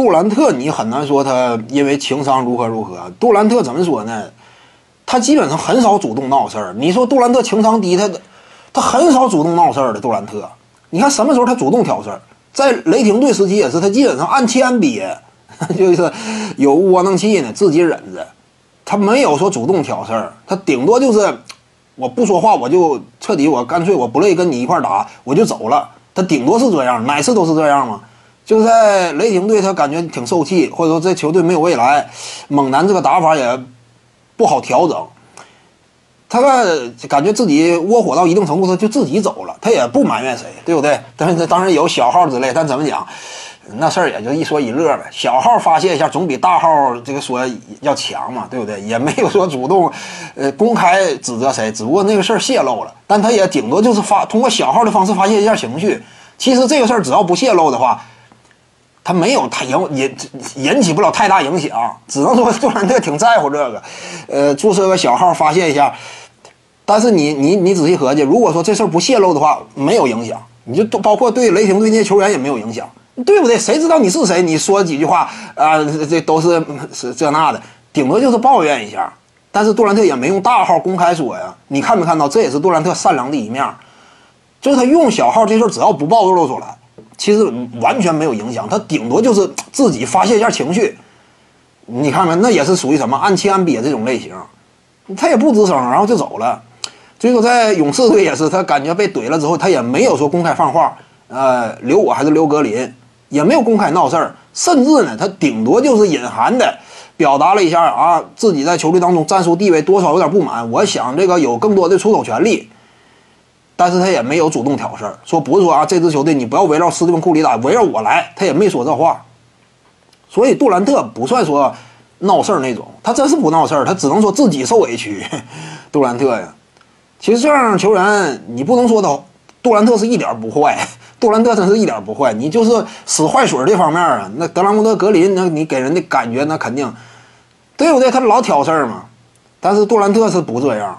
杜兰特，你很难说他因为情商如何如何。杜兰特怎么说呢？他基本上很少主动闹事儿。你说杜兰特情商低，他他很少主动闹事儿的。杜兰特，你看什么时候他主动挑事儿？在雷霆队时期也是，他基本上按期按憋，就是有窝囊气呢，自己忍着。他没有说主动挑事儿，他顶多就是我不说话，我就彻底，我干脆我不乐意跟你一块打，我就走了。他顶多是这样，哪次都是这样吗？就在雷霆队，他感觉挺受气，或者说这球队没有未来，猛男这个打法也。不好调整，他感觉自己窝火到一定程度，他就自己走了，他也不埋怨谁，对不对？但是当然有小号之类，但怎么讲，那事儿也就一说一乐呗。小号发泄一下，总比大号这个说要强嘛，对不对？也没有说主动，呃，公开指责谁，只不过那个事儿泄露了，但他也顶多就是发通过小号的方式发泄一下情绪。其实这个事儿只要不泄露的话。他没有太引引引起不了太大影响，只能说杜兰特挺在乎这个，呃，注册个小号发泄一下。但是你你你仔细合计，如果说这事儿不泄露的话，没有影响，你就包括对雷霆队那些球员也没有影响，对不对？谁知道你是谁？你说几句话啊，这都是是这那的，顶多就是抱怨一下。但是杜兰特也没用大号公开说呀，你看没看到？这也是杜兰特善良的一面，就是他用小号这事儿，只要不暴露出来。其实完全没有影响，他顶多就是自己发泄一下情绪。你看看，那也是属于什么按期按瘪这种类型，他也不吱声，然后就走了。最后在勇士队也是，他感觉被怼了之后，他也没有说公开放话，呃，留我还是留格林，也没有公开闹事儿，甚至呢，他顶多就是隐含的表达了一下啊，自己在球队当中战术地位多少有点不满，我想这个有更多的出手权利。但是他也没有主动挑事儿，说不是说啊，这支球队你不要围绕斯蒂芬库里打，围绕我来，他也没说这话。所以杜兰特不算说闹事儿那种，他真是不闹事儿，他只能说自己受委屈。杜兰特呀，其实这样球员你不能说他，杜兰特是一点不坏，杜兰特真是一点不坏，你就是使坏水这方面啊，那德拉蒙德格林，那你给人的感觉那肯定，对不对？他老挑事儿嘛。但是杜兰特是不这样。